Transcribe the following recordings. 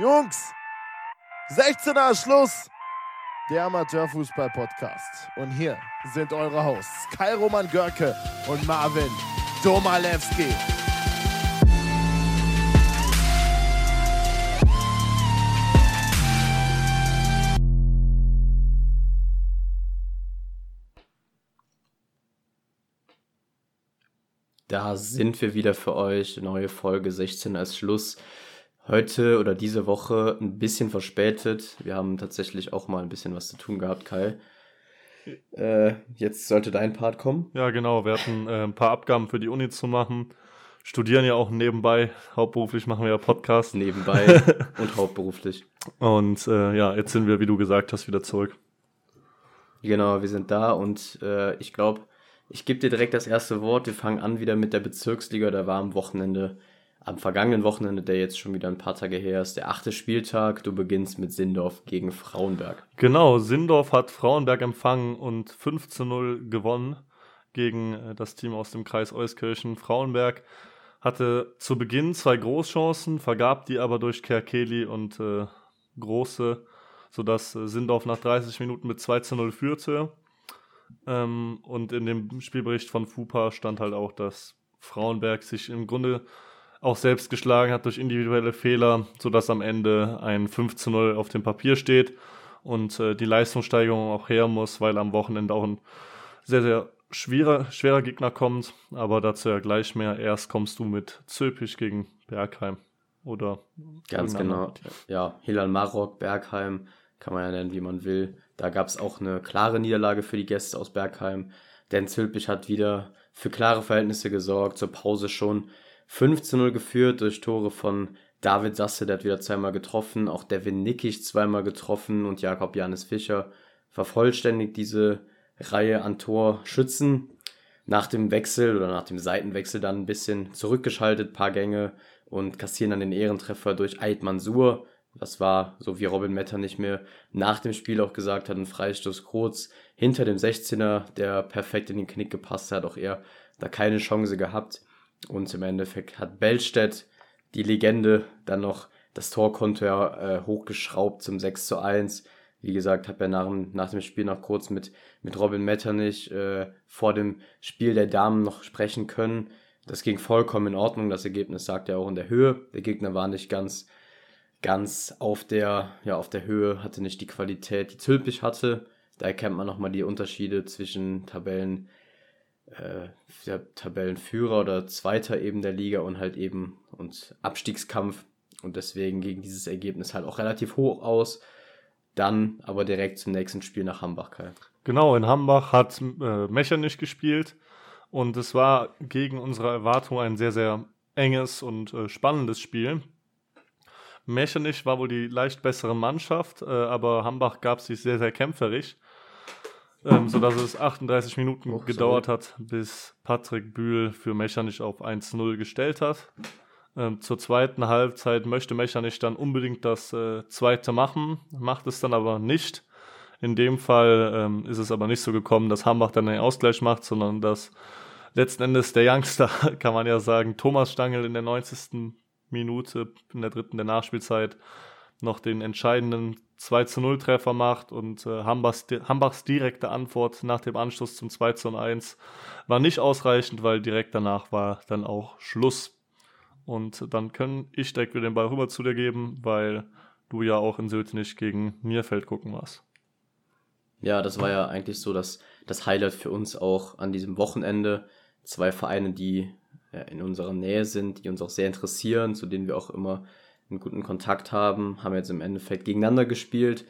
Jungs, 16er Schluss. Der Amateurfußball-Podcast. Und hier sind eure Hosts Kai Roman Görke und Marvin Domalewski. Da sind wir wieder für euch. Neue Folge 16 als Schluss. Heute oder diese Woche ein bisschen verspätet. Wir haben tatsächlich auch mal ein bisschen was zu tun gehabt, Kai. Äh, jetzt sollte dein Part kommen. Ja, genau. Wir hatten äh, ein paar Abgaben für die Uni zu machen. Studieren ja auch nebenbei. Hauptberuflich machen wir ja Podcast. Nebenbei und hauptberuflich. Und äh, ja, jetzt sind wir, wie du gesagt hast, wieder zurück. Genau, wir sind da und äh, ich glaube, ich gebe dir direkt das erste Wort. Wir fangen an wieder mit der Bezirksliga. Da war am Wochenende, am vergangenen Wochenende, der jetzt schon wieder ein paar Tage her ist, der achte Spieltag. Du beginnst mit Sindorf gegen Frauenberg. Genau, Sindorf hat Frauenberg empfangen und 5 zu 0 gewonnen gegen äh, das Team aus dem Kreis Euskirchen. Frauenberg hatte zu Beginn zwei Großchancen, vergab die aber durch Kerkeli und äh, Große, sodass äh, Sindorf nach 30 Minuten mit 2 zu 0 führte. Ähm, und in dem Spielbericht von FUPA stand halt auch, dass Frauenberg sich im Grunde auch selbst geschlagen hat durch individuelle Fehler, sodass am Ende ein 5 zu 0 auf dem Papier steht und äh, die Leistungssteigerung auch her muss, weil am Wochenende auch ein sehr, sehr schwerer, schwerer Gegner kommt. Aber dazu ja gleich mehr. Erst kommst du mit Zöpich gegen Bergheim. Oder ganz genau. Ja, Hilal Marok, Bergheim, kann man ja nennen, wie man will. Da gab es auch eine klare Niederlage für die Gäste aus Bergheim. Denn Zülpich hat wieder für klare Verhältnisse gesorgt. Zur Pause schon 5 zu 0 geführt durch Tore von David Sasse, der hat wieder zweimal getroffen. Auch Devin Nickich zweimal getroffen und Jakob Janis Fischer vervollständigt diese Reihe an Torschützen. Nach dem Wechsel oder nach dem Seitenwechsel dann ein bisschen zurückgeschaltet, paar Gänge und kassieren dann den Ehrentreffer durch Eid Mansur. Das war, so wie Robin Metter nicht mehr nach dem Spiel auch gesagt hat, ein Freistoß kurz hinter dem 16er, der perfekt in den Knick gepasst hat. Auch er da keine Chance gehabt. Und im Endeffekt hat Bellstedt, die Legende, dann noch das Torkonto ja äh, hochgeschraubt zum 6 zu 1. Wie gesagt, habe er nach, nach dem Spiel noch kurz mit, mit Robin Metternich äh, vor dem Spiel der Damen noch sprechen können. Das ging vollkommen in Ordnung. Das Ergebnis sagt er auch in der Höhe. Der Gegner war nicht ganz ganz auf der, ja, auf der Höhe, hatte nicht die Qualität, die Zülpich hatte. Da erkennt man nochmal die Unterschiede zwischen Tabellen, äh, der Tabellenführer oder Zweiter eben der Liga und halt eben und Abstiegskampf. Und deswegen ging dieses Ergebnis halt auch relativ hoch aus. Dann aber direkt zum nächsten Spiel nach Hambach, Kai. Genau, in Hambach hat äh, Mechernich gespielt und es war gegen unsere Erwartung ein sehr, sehr enges und äh, spannendes Spiel. Mechernich war wohl die leicht bessere Mannschaft, äh, aber Hambach gab sich sehr, sehr kämpferisch, ähm, sodass es 38 Minuten oh, gedauert hat, bis Patrick Bühl für Mechernich auf 1-0 gestellt hat. Ähm, zur zweiten Halbzeit möchte Mechernich dann unbedingt das äh, zweite machen, macht es dann aber nicht. In dem Fall ähm, ist es aber nicht so gekommen, dass Hambach dann den Ausgleich macht, sondern dass letzten Endes der Youngster, kann man ja sagen, Thomas Stangl in der 90. Minute in der dritten der Nachspielzeit noch den entscheidenden 2 zu 0 Treffer macht und äh, Hambachs, Hambachs direkte Antwort nach dem Anschluss zum 2 zu 1 war nicht ausreichend, weil direkt danach war dann auch Schluss. Und dann kann ich direkt wieder den Ball rüber zu dir geben, weil du ja auch in Sötenich gegen Nierfeld gucken warst. Ja, das war ja eigentlich so das, das Highlight für uns auch an diesem Wochenende. Zwei Vereine, die in unserer Nähe sind, die uns auch sehr interessieren, zu denen wir auch immer einen guten Kontakt haben, haben jetzt im Endeffekt gegeneinander gespielt.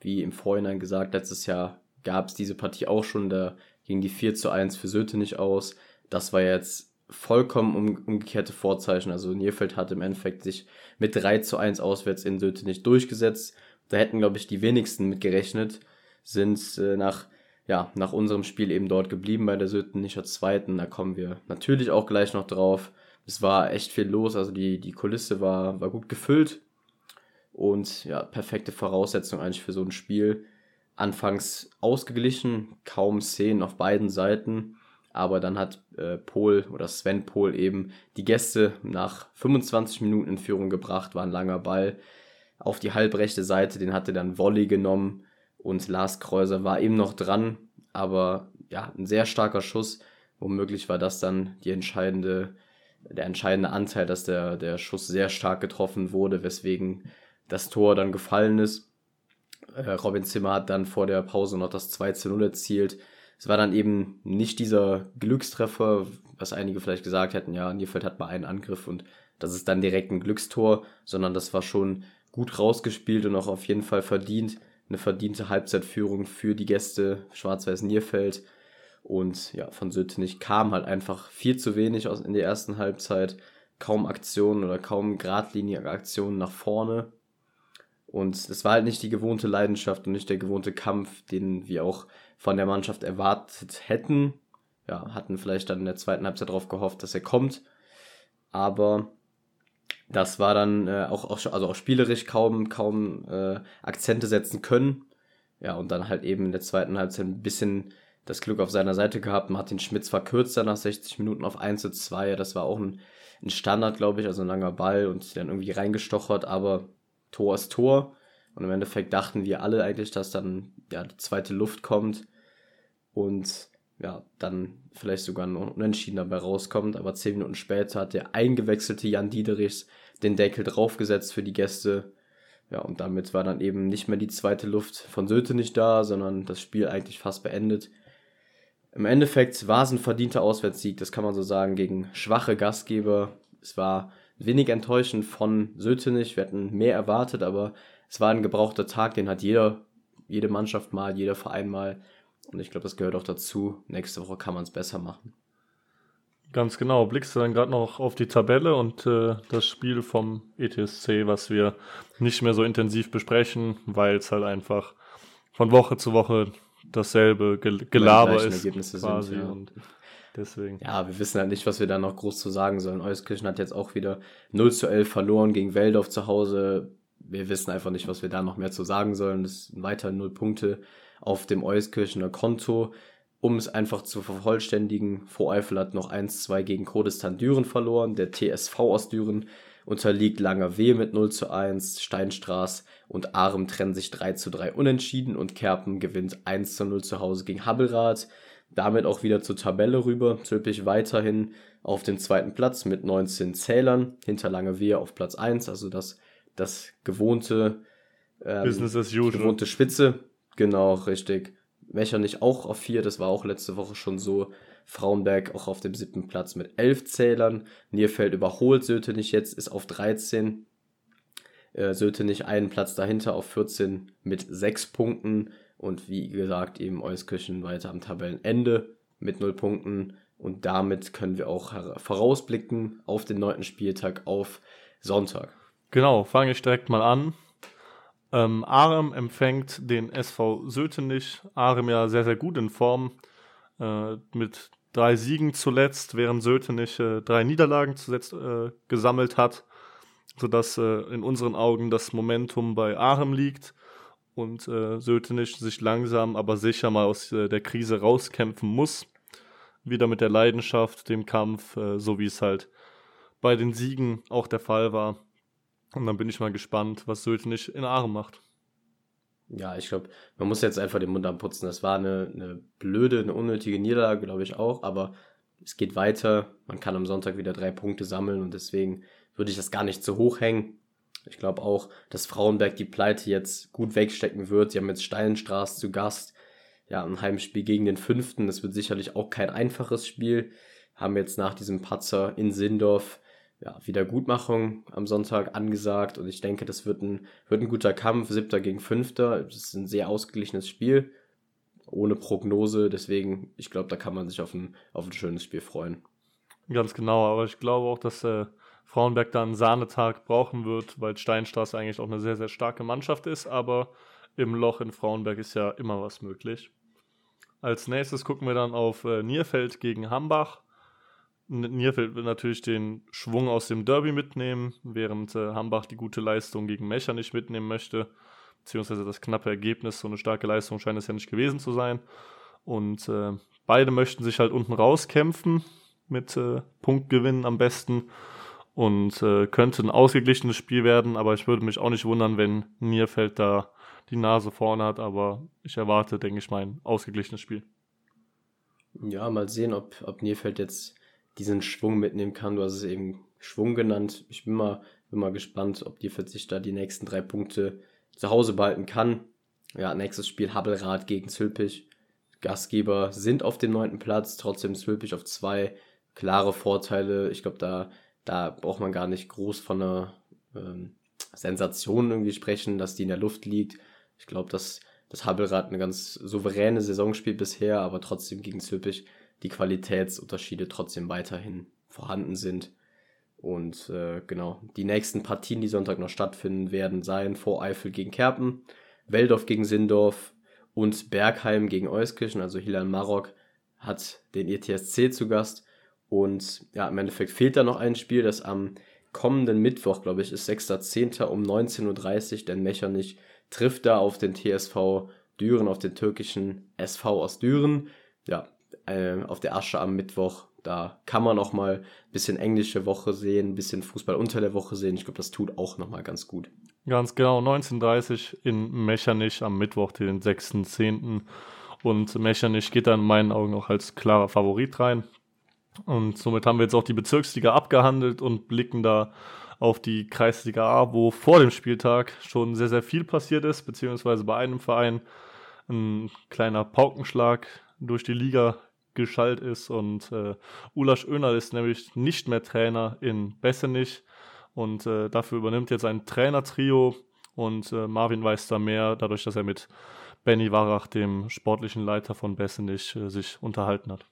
Wie im Vorhinein gesagt, letztes Jahr gab es diese Partie auch schon, da ging die 4 zu 1 für Söte nicht aus. Das war jetzt vollkommen um, umgekehrte Vorzeichen. Also Nierfeld hat im Endeffekt sich mit 3 zu 1 auswärts in Söte nicht durchgesetzt. Da hätten, glaube ich, die wenigsten mit gerechnet, sind äh, nach ja, nach unserem Spiel eben dort geblieben bei der Sötenischer Zweiten. Da kommen wir natürlich auch gleich noch drauf. Es war echt viel los, also die, die Kulisse war, war gut gefüllt und ja, perfekte Voraussetzung eigentlich für so ein Spiel. Anfangs ausgeglichen, kaum Szenen auf beiden Seiten, aber dann hat äh, Pol oder Sven Pol eben die Gäste nach 25 Minuten in Führung gebracht, war ein langer Ball. auf die halbrechte Seite, den hatte dann Volley genommen und Lars Kreuser war eben noch dran, aber ja, ein sehr starker Schuss. Womöglich war das dann die entscheidende, der entscheidende Anteil, dass der, der Schuss sehr stark getroffen wurde, weswegen das Tor dann gefallen ist. Äh, Robin Zimmer hat dann vor der Pause noch das 2 zu 0 erzielt. Es war dann eben nicht dieser Glückstreffer, was einige vielleicht gesagt hätten, ja, Nierfeld hat mal einen Angriff und das ist dann direkt ein Glückstor, sondern das war schon gut rausgespielt und auch auf jeden Fall verdient. Eine verdiente Halbzeitführung für die Gäste Schwarz-Weiß Nierfeld. Und ja, von Sötenich kam halt einfach viel zu wenig aus in der ersten Halbzeit. Kaum Aktionen oder kaum geradlinige Aktionen nach vorne. Und es war halt nicht die gewohnte Leidenschaft und nicht der gewohnte Kampf, den wir auch von der Mannschaft erwartet hätten. Ja, hatten vielleicht dann in der zweiten Halbzeit darauf gehofft, dass er kommt. Aber das war dann äh, auch, auch, also auch spielerisch kaum, kaum äh, Akzente setzen können. Ja, und dann halt eben in der zweiten Halbzeit ein bisschen das Glück auf seiner Seite gehabt. Martin Schmitz verkürzt dann nach 60 Minuten auf 1 zu 2. Das war auch ein, ein Standard, glaube ich, also ein langer Ball und dann irgendwie reingestochert, aber Tor ist Tor. Und im Endeffekt dachten wir alle eigentlich, dass dann ja die zweite Luft kommt und ja, dann vielleicht sogar ein Unentschieden dabei rauskommt. Aber zehn Minuten später hat der eingewechselte Jan Diederichs den Deckel draufgesetzt für die Gäste. Ja, und damit war dann eben nicht mehr die zweite Luft von Söte nicht da, sondern das Spiel eigentlich fast beendet. Im Endeffekt war es ein verdienter Auswärtssieg, das kann man so sagen, gegen schwache Gastgeber. Es war wenig enttäuschend von Sötenich. Wir hatten mehr erwartet, aber es war ein gebrauchter Tag, den hat jeder, jede Mannschaft mal, jeder Verein mal. Und ich glaube, das gehört auch dazu. Nächste Woche kann man es besser machen. Ganz genau. Blickst du dann gerade noch auf die Tabelle und äh, das Spiel vom ETSC, was wir nicht mehr so intensiv besprechen, weil es halt einfach von Woche zu Woche dasselbe Gel Gelaber ist. Ergebnisse quasi sind, ja. und deswegen. Ja, wir wissen halt nicht, was wir da noch groß zu sagen sollen. Euskirchen hat jetzt auch wieder 0 zu 11 verloren gegen Weldorf zu Hause. Wir wissen einfach nicht, was wir da noch mehr zu sagen sollen. Das sind weiter null Punkte auf dem Euskirchener Konto. Um es einfach zu vervollständigen, Voreifel hat noch 1-2 gegen Kurdistan Düren verloren. Der TSV aus Düren unterliegt Langer W mit 0 zu 1. Steinstraß und Arem trennen sich 3 zu 3 unentschieden und Kerpen gewinnt 1 zu 0 zu Hause gegen Habbelrath. Damit auch wieder zur Tabelle rüber. Zülpich weiterhin auf dem zweiten Platz mit 19 Zählern. Hinter Lange W auf Platz 1, also das, das gewohnte ähm, Business as usual. gewohnte Spitze. Genau, richtig. Mechernich auch auf 4, das war auch letzte Woche schon so. Frauenberg auch auf dem siebten Platz mit 11 Zählern. Nierfeld überholt Sötenich jetzt, ist auf 13. Äh, Sötenich einen Platz dahinter auf 14 mit 6 Punkten. Und wie gesagt, eben Euskirchen weiter am Tabellenende mit 0 Punkten. Und damit können wir auch vorausblicken auf den neunten Spieltag auf Sonntag. Genau, fange ich direkt mal an. Ähm, Arem empfängt den SV Sötenich. Arem ja sehr, sehr gut in Form. Äh, mit drei Siegen zuletzt, während Sötenich äh, drei Niederlagen zuletzt äh, gesammelt hat. Sodass äh, in unseren Augen das Momentum bei Arem liegt und äh, Sötenich sich langsam, aber sicher mal aus äh, der Krise rauskämpfen muss. Wieder mit der Leidenschaft, dem Kampf, äh, so wie es halt bei den Siegen auch der Fall war. Und dann bin ich mal gespannt, was Sötenich in Aare macht. Ja, ich glaube, man muss jetzt einfach den Mund anputzen. Das war eine, eine blöde, eine unnötige Niederlage, glaube ich auch, aber es geht weiter. Man kann am Sonntag wieder drei Punkte sammeln und deswegen würde ich das gar nicht zu hoch hängen. Ich glaube auch, dass Frauenberg die Pleite jetzt gut wegstecken wird. Sie haben jetzt Steinstraß zu Gast. Ja, ein Heimspiel gegen den Fünften. Das wird sicherlich auch kein einfaches Spiel. Haben jetzt nach diesem Patzer in Sindorf ja, Wiedergutmachung am Sonntag angesagt und ich denke, das wird ein, wird ein guter Kampf, siebter gegen fünfter. Das ist ein sehr ausgeglichenes Spiel, ohne Prognose, deswegen, ich glaube, da kann man sich auf ein, auf ein schönes Spiel freuen. Ganz genau, aber ich glaube auch, dass äh, Frauenberg da einen Sahnetag brauchen wird, weil Steinstraße eigentlich auch eine sehr, sehr starke Mannschaft ist, aber im Loch in Frauenberg ist ja immer was möglich. Als nächstes gucken wir dann auf äh, Nierfeld gegen Hambach. Nierfeld will natürlich den Schwung aus dem Derby mitnehmen, während äh, Hambach die gute Leistung gegen Mecher nicht mitnehmen möchte, beziehungsweise das knappe Ergebnis, so eine starke Leistung scheint es ja nicht gewesen zu sein. Und äh, beide möchten sich halt unten rauskämpfen mit äh, Punktgewinnen am besten. und äh, könnte ein ausgeglichenes Spiel werden, aber ich würde mich auch nicht wundern, wenn Nierfeld da die Nase vorne hat, aber ich erwarte, denke ich mal, ein ausgeglichenes Spiel. Ja, mal sehen, ob, ob Nierfeld jetzt diesen Schwung mitnehmen kann. Du hast es eben Schwung genannt. Ich bin mal, bin mal gespannt, ob Nierfeld sich da die nächsten drei Punkte zu Hause behalten kann. Ja, nächstes Spiel Habbelrad gegen Zülpich. Gastgeber sind auf dem neunten Platz, trotzdem Zülpich auf zwei. Klare Vorteile. Ich glaube, da, da braucht man gar nicht groß von einer ähm, Sensation irgendwie sprechen, dass die in der Luft liegt. Ich glaube, dass das Habbelrad eine ganz souveräne Saison spielt bisher, aber trotzdem gegen Zülpich die Qualitätsunterschiede trotzdem weiterhin vorhanden sind. Und äh, genau, die nächsten Partien, die Sonntag noch stattfinden werden, seien Voreifel gegen Kerpen, Weldorf gegen Sindorf und Bergheim gegen Euskirchen, also Hilal Marok hat den ETSC zu Gast. Und ja, im Endeffekt fehlt da noch ein Spiel, das am kommenden Mittwoch, glaube ich, ist 6.10. um 19.30 Uhr, denn Mechernich trifft da auf den TSV Düren, auf den türkischen SV aus Düren. Ja, äh, auf der Asche am Mittwoch. Da kann man auch mal ein bisschen englische Woche sehen, ein bisschen Fußball unter der Woche sehen. Ich glaube, das tut auch nochmal ganz gut. Ganz genau, 19.30 in Mechernich am Mittwoch, den 6.10. Und Mechernich geht da in meinen Augen auch als klarer Favorit rein. Und somit haben wir jetzt auch die Bezirksliga abgehandelt und blicken da auf die Kreisliga A, wo vor dem Spieltag schon sehr, sehr viel passiert ist, beziehungsweise bei einem Verein ein kleiner Paukenschlag durch die Liga geschallt ist und äh, Ulasch Önerl ist nämlich nicht mehr Trainer in Bessenich und äh, dafür übernimmt jetzt ein Trainertrio und äh, Marvin weiß da mehr, dadurch, dass er mit Benny Warach, dem sportlichen Leiter von Bessenich, äh, sich unterhalten hat.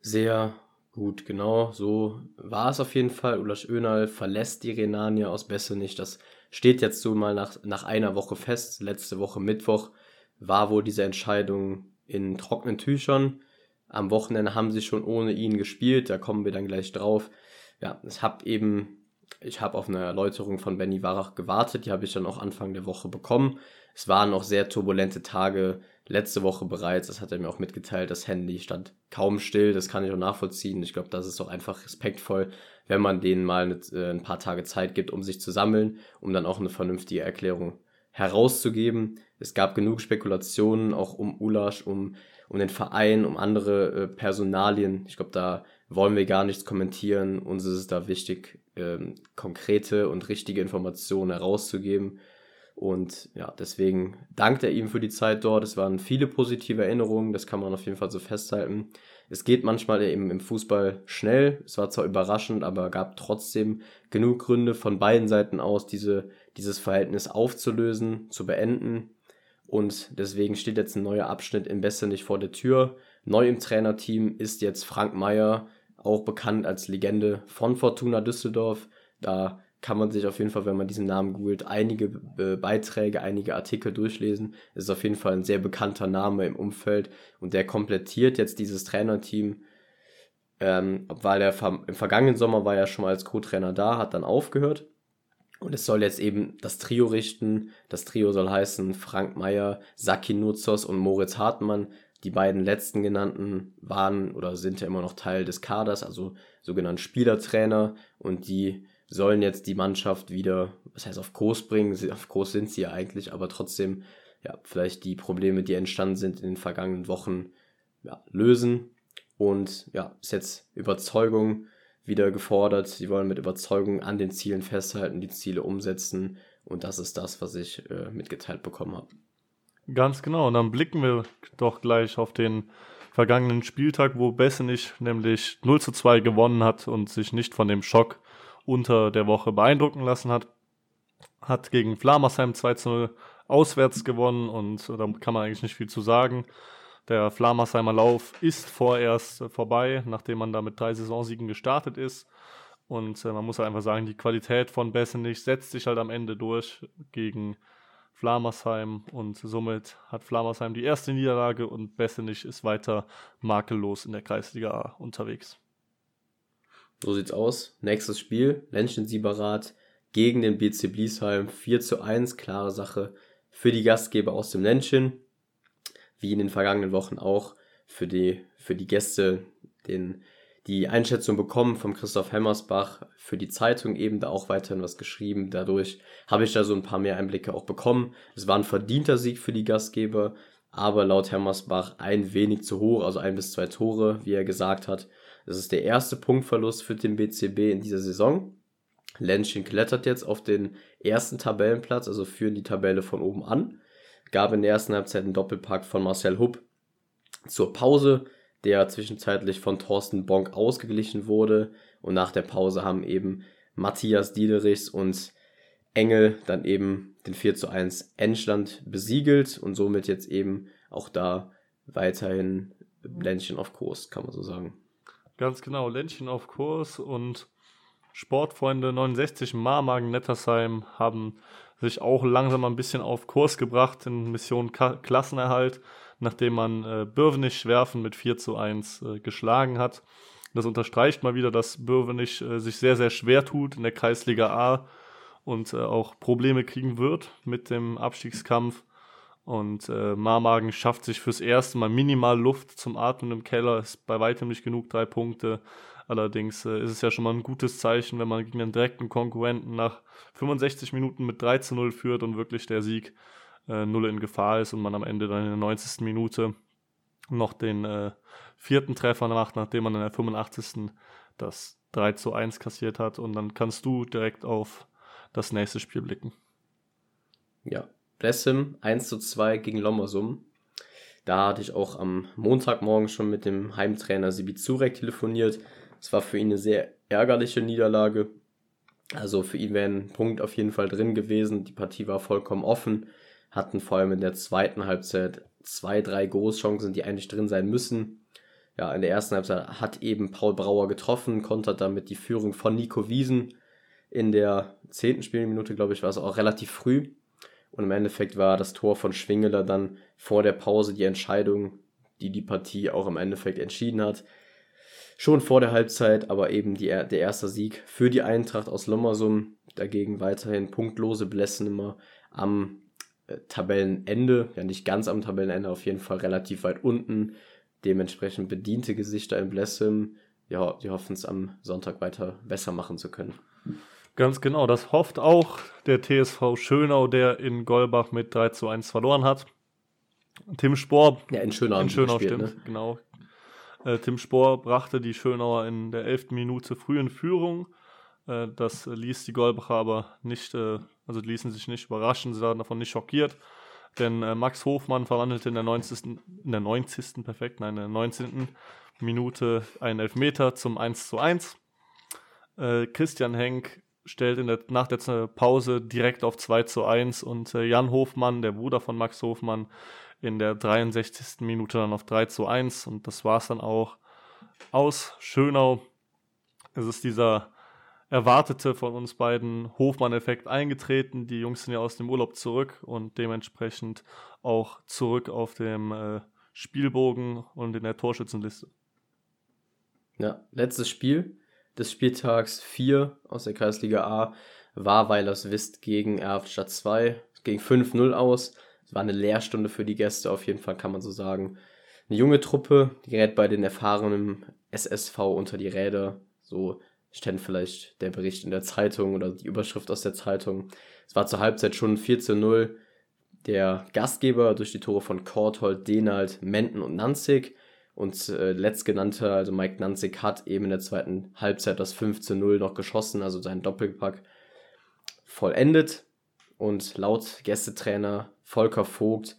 Sehr gut, genau, so war es auf jeden Fall. Ulasch Önal verlässt die Renania aus Bessenich. Das steht jetzt so mal nach, nach einer Woche fest. Letzte Woche Mittwoch war wohl diese Entscheidung in trockenen Tüchern. Am Wochenende haben sie schon ohne ihn gespielt, da kommen wir dann gleich drauf. Ja, es habe eben, ich habe auf eine Erläuterung von Benny Warach gewartet, die habe ich dann auch Anfang der Woche bekommen. Es waren noch sehr turbulente Tage letzte Woche bereits, das hat er mir auch mitgeteilt, das Handy stand kaum still, das kann ich auch nachvollziehen. Ich glaube, das ist doch einfach respektvoll, wenn man denen mal äh, ein paar Tage Zeit gibt, um sich zu sammeln, um dann auch eine vernünftige Erklärung herauszugeben. Es gab genug Spekulationen auch um Ulasch, um, um den Verein, um andere äh, Personalien. Ich glaube, da wollen wir gar nichts kommentieren. Uns ist es da wichtig, ähm, konkrete und richtige Informationen herauszugeben. Und ja, deswegen dankt er ihm für die Zeit dort. Es waren viele positive Erinnerungen, das kann man auf jeden Fall so festhalten. Es geht manchmal eben im Fußball schnell. Es war zwar überraschend, aber gab trotzdem genug Gründe von beiden Seiten aus, diese, dieses Verhältnis aufzulösen, zu beenden. Und deswegen steht jetzt ein neuer Abschnitt im Beste nicht vor der Tür. Neu im Trainerteam ist jetzt Frank Meyer, auch bekannt als Legende von Fortuna Düsseldorf. Da kann man sich auf jeden Fall, wenn man diesen Namen googelt, einige äh, Beiträge, einige Artikel durchlesen. Es ist auf jeden Fall ein sehr bekannter Name im Umfeld und der komplettiert jetzt dieses Trainerteam. Ähm, weil er im vergangenen Sommer war er schon mal als Co-Trainer da, hat dann aufgehört. Und es soll jetzt eben das Trio richten. Das Trio soll heißen Frank Meyer, Saki Nuzos und Moritz Hartmann. Die beiden letzten genannten waren oder sind ja immer noch Teil des Kaders, also sogenannte Spielertrainer. Und die sollen jetzt die Mannschaft wieder, was heißt auf Kurs bringen, auf Kurs sind sie ja eigentlich, aber trotzdem ja, vielleicht die Probleme, die entstanden sind in den vergangenen Wochen, ja, lösen. Und ja, ist jetzt Überzeugung wieder gefordert. Sie wollen mit Überzeugung an den Zielen festhalten, die Ziele umsetzen. Und das ist das, was ich äh, mitgeteilt bekommen habe. Ganz genau. Und dann blicken wir doch gleich auf den vergangenen Spieltag, wo Bessenich nämlich 0 zu 2 gewonnen hat und sich nicht von dem Schock unter der Woche beeindrucken lassen hat. Hat gegen Flamersheim 2 zu 0 auswärts gewonnen und da kann man eigentlich nicht viel zu sagen. Der Flamersheimer Lauf ist vorerst vorbei, nachdem man da mit drei Saisonsiegen gestartet ist. Und äh, man muss einfach sagen, die Qualität von Bessenich setzt sich halt am Ende durch gegen Flamersheim und somit hat Flamersheim die erste Niederlage und Bessenich ist weiter makellos in der Kreisliga A unterwegs. So sieht's aus. Nächstes Spiel, Lenschen Sieberat gegen den BC Bliesheim. 4 zu 1, klare Sache für die Gastgeber aus dem Lenschen. Wie in den vergangenen Wochen auch für die, für die Gäste, den, die Einschätzung bekommen vom Christoph Hemmersbach für die Zeitung eben da auch weiterhin was geschrieben. Dadurch habe ich da so ein paar mehr Einblicke auch bekommen. Es war ein verdienter Sieg für die Gastgeber, aber laut Hemmersbach ein wenig zu hoch, also ein bis zwei Tore, wie er gesagt hat. Das ist der erste Punktverlust für den BCB in dieser Saison. Lenschen klettert jetzt auf den ersten Tabellenplatz, also führen die Tabelle von oben an. Gab in der ersten Halbzeit einen Doppelpack von Marcel Hupp zur Pause, der zwischenzeitlich von Thorsten Bonk ausgeglichen wurde. Und nach der Pause haben eben Matthias Diederichs und Engel dann eben den 4 zu 1 Endstand besiegelt und somit jetzt eben auch da weiterhin Ländchen auf Kurs, kann man so sagen. Ganz genau, Ländchen auf Kurs und Sportfreunde 69 Marmagen Nettersheim haben sich auch langsam ein bisschen auf Kurs gebracht in Mission Ka Klassenerhalt, nachdem man äh, Bürvenich Schwerfen mit 4 zu 1 äh, geschlagen hat. Das unterstreicht mal wieder, dass Bürvenich äh, sich sehr, sehr schwer tut in der Kreisliga A und äh, auch Probleme kriegen wird mit dem Abstiegskampf. Und äh, Marmagen schafft sich fürs erste Mal minimal Luft zum Atmen im Keller, ist bei weitem nicht genug, drei Punkte. Allerdings äh, ist es ja schon mal ein gutes Zeichen, wenn man gegen einen direkten Konkurrenten nach 65 Minuten mit 3 zu 0 führt und wirklich der Sieg äh, null in Gefahr ist und man am Ende dann in der 90. Minute noch den äh, vierten Treffer macht, nachdem man in der 85. das 3 zu 1 kassiert hat. Und dann kannst du direkt auf das nächste Spiel blicken. Ja, Blessim 1 zu 2 gegen Lommersum. Da hatte ich auch am Montagmorgen schon mit dem Heimtrainer Sibi Zurek telefoniert. Es war für ihn eine sehr ärgerliche Niederlage. Also für ihn wäre ein Punkt auf jeden Fall drin gewesen. Die Partie war vollkommen offen. Hatten vor allem in der zweiten Halbzeit zwei, drei Großchancen, die eigentlich drin sein müssen. Ja, in der ersten Halbzeit hat eben Paul Brauer getroffen, kontert damit die Führung von Nico Wiesen. In der zehnten Spielminute, glaube ich, war es auch relativ früh. Und im Endeffekt war das Tor von Schwingeler dann vor der Pause die Entscheidung, die die Partie auch im Endeffekt entschieden hat schon vor der Halbzeit, aber eben die, der erste Sieg für die Eintracht aus Lommersum. Dagegen weiterhin punktlose Blessen immer am äh, Tabellenende, ja nicht ganz am Tabellenende, auf jeden Fall relativ weit unten. Dementsprechend bediente Gesichter in Blessem. Ja, die hoffen es am Sonntag weiter besser machen zu können. Ganz genau, das hofft auch der TSV Schönau, der in Golbach mit 3 zu 1 verloren hat. Tim Spohr. Ja, in Schönau. In Schönau gespielt, stimmt, ne? genau. Äh, Tim Spohr brachte die Schönauer in der elften Minute früh in Führung. Äh, das ließ die Golbacher aber nicht, äh, also ließen sich nicht überraschen, sie waren davon nicht schockiert. Denn Max Hofmann verwandelte in der 90. in der 90. perfekt, nein, in der 19. Minute einen Elfmeter zum 1 zu 1. Äh, Christian Henk stellt in der, nach der Pause direkt auf 2 zu 1 und Jan Hofmann, der Bruder von Max Hofmann, in der 63. Minute dann auf 3 zu 1 und das war es dann auch aus Schönau. Es ist dieser erwartete von uns beiden Hofmann-Effekt eingetreten. Die Jungs sind ja aus dem Urlaub zurück und dementsprechend auch zurück auf dem äh, Spielbogen und in der Torschützenliste. Ja, letztes Spiel des Spieltags 4 aus der Kreisliga A war Weilers Wist gegen Erftstadt 2. Es ging 5-0 aus. Es war eine Lehrstunde für die Gäste, auf jeden Fall kann man so sagen. Eine junge Truppe, die gerät bei den erfahrenen SSV unter die Räder. So stand vielleicht der Bericht in der Zeitung oder die Überschrift aus der Zeitung. Es war zur Halbzeit schon 4 zu 0. Der Gastgeber durch die Tore von Korthold, Denald, Menden und Nanzig. Und äh, letztgenannter, also Mike Nanzig, hat eben in der zweiten Halbzeit das 5 zu 0 noch geschossen, also seinen Doppelpack vollendet. Und laut Gästetrainer Volker Vogt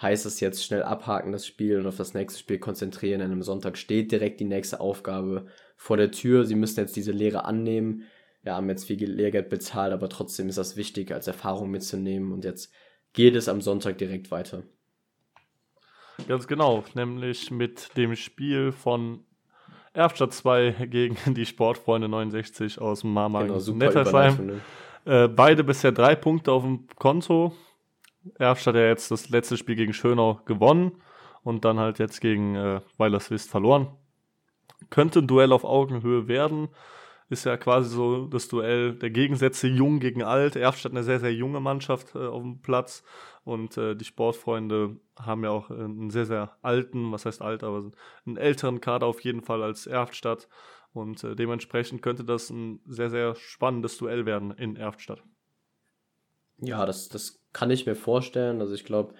heißt es jetzt schnell abhaken das Spiel und auf das nächste Spiel konzentrieren. Denn am Sonntag steht direkt die nächste Aufgabe vor der Tür. Sie müssen jetzt diese Lehre annehmen. Ja, haben jetzt viel Lehrgeld bezahlt, aber trotzdem ist das wichtig, als Erfahrung mitzunehmen. Und jetzt geht es am Sonntag direkt weiter. Ganz genau, nämlich mit dem Spiel von Erfstadt 2 gegen die Sportfreunde 69 aus Marmagen genau, Nettersheim. Ne? Äh, beide bisher drei Punkte auf dem Konto. Erfstadt ja jetzt das letzte Spiel gegen Schönau gewonnen und dann halt jetzt gegen äh, Weilerswist verloren. Könnte ein Duell auf Augenhöhe werden. ist ja quasi so das Duell der Gegensätze jung gegen alt. Erfstadt eine sehr, sehr junge Mannschaft äh, auf dem Platz und äh, die Sportfreunde haben ja auch einen sehr, sehr alten, was heißt alt, aber einen älteren Kader auf jeden Fall als Erftstadt und äh, dementsprechend könnte das ein sehr, sehr spannendes Duell werden in Erftstadt. Ja, das, das kann ich mir vorstellen. Also ich glaube,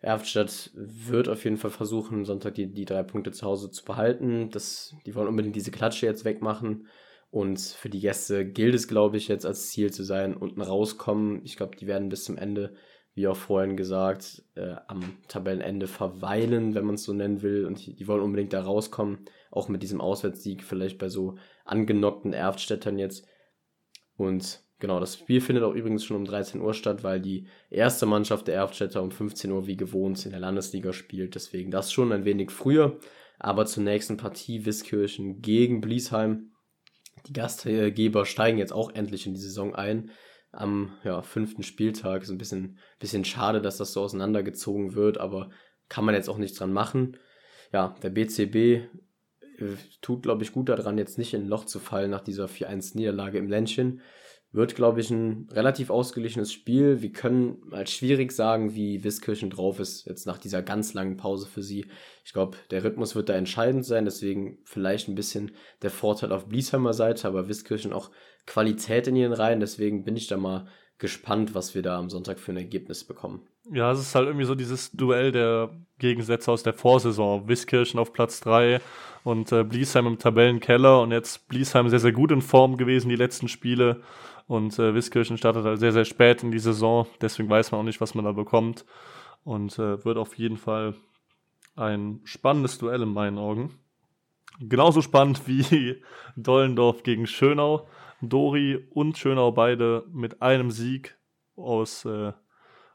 Erftstadt wird auf jeden Fall versuchen, Sonntag die, die drei Punkte zu Hause zu behalten. Das, die wollen unbedingt diese Klatsche jetzt wegmachen. Und für die Gäste gilt es, glaube ich, jetzt als Ziel zu sein, unten rauskommen. Ich glaube, die werden bis zum Ende, wie auch vorhin gesagt, äh, am Tabellenende verweilen, wenn man es so nennen will. Und die, die, wollen unbedingt da rauskommen. Auch mit diesem Auswärtssieg, vielleicht bei so angenockten Erftstädtern jetzt. Und Genau, das Spiel findet auch übrigens schon um 13 Uhr statt, weil die erste Mannschaft der Erftstädter um 15 Uhr wie gewohnt in der Landesliga spielt. Deswegen das schon ein wenig früher. Aber zur nächsten Partie Wiskirchen gegen Bliesheim. Die Gastgeber steigen jetzt auch endlich in die Saison ein. Am ja, fünften Spieltag ist ein bisschen, bisschen schade, dass das so auseinandergezogen wird, aber kann man jetzt auch nichts dran machen. Ja, der BCB äh, tut, glaube ich, gut daran, jetzt nicht in ein Loch zu fallen nach dieser 4-1-Niederlage im Ländchen. Wird, glaube ich, ein relativ ausgeglichenes Spiel. Wir können mal schwierig sagen, wie Wiskirchen drauf ist, jetzt nach dieser ganz langen Pause für sie. Ich glaube, der Rhythmus wird da entscheidend sein, deswegen vielleicht ein bisschen der Vorteil auf Bliesheimer Seite, aber Wiskirchen auch Qualität in ihren Reihen, deswegen bin ich da mal gespannt, was wir da am Sonntag für ein Ergebnis bekommen. Ja, es ist halt irgendwie so dieses Duell der Gegensätze aus der Vorsaison. Wiskirchen auf Platz 3 und äh, Bliesheim im Tabellenkeller und jetzt Bliesheim sehr, sehr gut in Form gewesen, die letzten Spiele. Und äh, Wiskirchen startet halt sehr, sehr spät in die Saison. Deswegen weiß man auch nicht, was man da bekommt. Und äh, wird auf jeden Fall ein spannendes Duell in meinen Augen. Genauso spannend wie Dollendorf gegen Schönau. Dori und Schönau beide mit einem Sieg aus äh,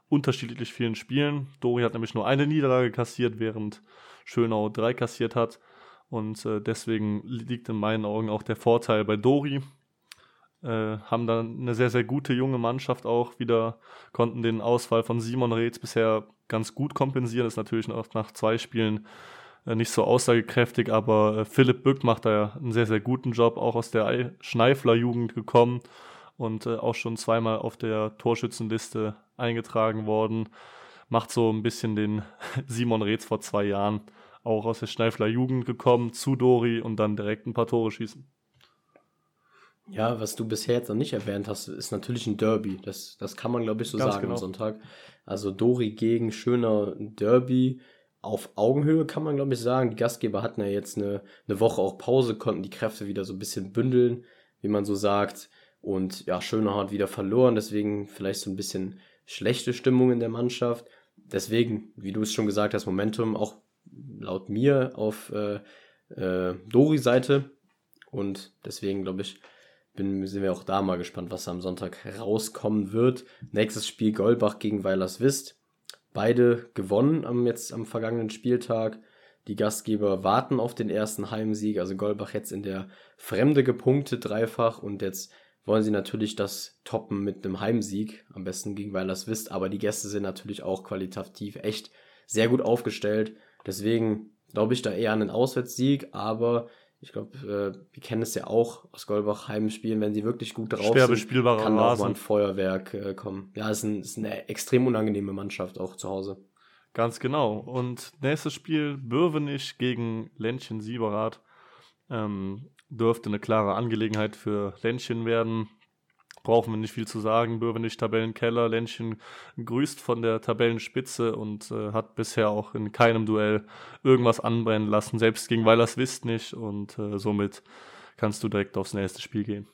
unterschiedlich vielen Spielen. Dori hat nämlich nur eine Niederlage kassiert, während Schönau drei kassiert hat. Und äh, deswegen liegt in meinen Augen auch der Vorteil bei Dori. Äh, haben dann eine sehr, sehr gute junge Mannschaft auch wieder, konnten den Ausfall von Simon Reetz bisher ganz gut kompensieren. Ist natürlich auch nach zwei Spielen äh, nicht so aussagekräftig, aber äh, Philipp Bück macht da ja einen sehr, sehr guten Job, auch aus der Schneifler-Jugend gekommen und äh, auch schon zweimal auf der Torschützenliste eingetragen worden. Macht so ein bisschen den Simon Reetz vor zwei Jahren, auch aus der Schneifler Jugend gekommen, zu Dori und dann direkt ein paar Tore schießen. Ja, was du bisher jetzt noch nicht erwähnt hast, ist natürlich ein Derby. Das, das kann man, glaube ich, so Ganz sagen genau. am Sonntag. Also Dori gegen Schöner Derby auf Augenhöhe, kann man, glaube ich, sagen. Die Gastgeber hatten ja jetzt eine, eine Woche auch Pause, konnten die Kräfte wieder so ein bisschen bündeln, wie man so sagt. Und ja, Schöner hat wieder verloren, deswegen vielleicht so ein bisschen schlechte Stimmung in der Mannschaft. Deswegen, wie du es schon gesagt hast, Momentum auch laut mir auf äh, äh, Dori-Seite. Und deswegen, glaube ich, bin, sind wir auch da mal gespannt, was am Sonntag rauskommen wird. Nächstes Spiel Goldbach gegen Weilers Wist. Beide gewonnen am, jetzt am vergangenen Spieltag. Die Gastgeber warten auf den ersten Heimsieg. Also Goldbach jetzt in der Fremde gepunktet dreifach und jetzt wollen sie natürlich das toppen mit einem Heimsieg. Am besten gegen Weilers Wist. Aber die Gäste sind natürlich auch qualitativ echt sehr gut aufgestellt. Deswegen glaube ich da eher an einen Auswärtssieg. Aber ich glaube, äh, wir kennen es ja auch aus Golbach Heimspielen, wenn sie wirklich gut drauf Schwer sind, kann auch mal ein Feuerwerk äh, kommen. Ja, es ist, ein, ist eine extrem unangenehme Mannschaft auch zu Hause. Ganz genau. Und nächstes Spiel Bürvenich gegen Ländchen Sieberath. Ähm, dürfte eine klare Angelegenheit für Ländchen werden brauchen wir nicht viel zu sagen. Böwenich Tabellenkeller, Ländchen grüßt von der Tabellenspitze und äh, hat bisher auch in keinem Duell irgendwas anbrennen lassen, selbst gegen Weilers Wist nicht und äh, somit kannst du direkt aufs nächste Spiel gehen.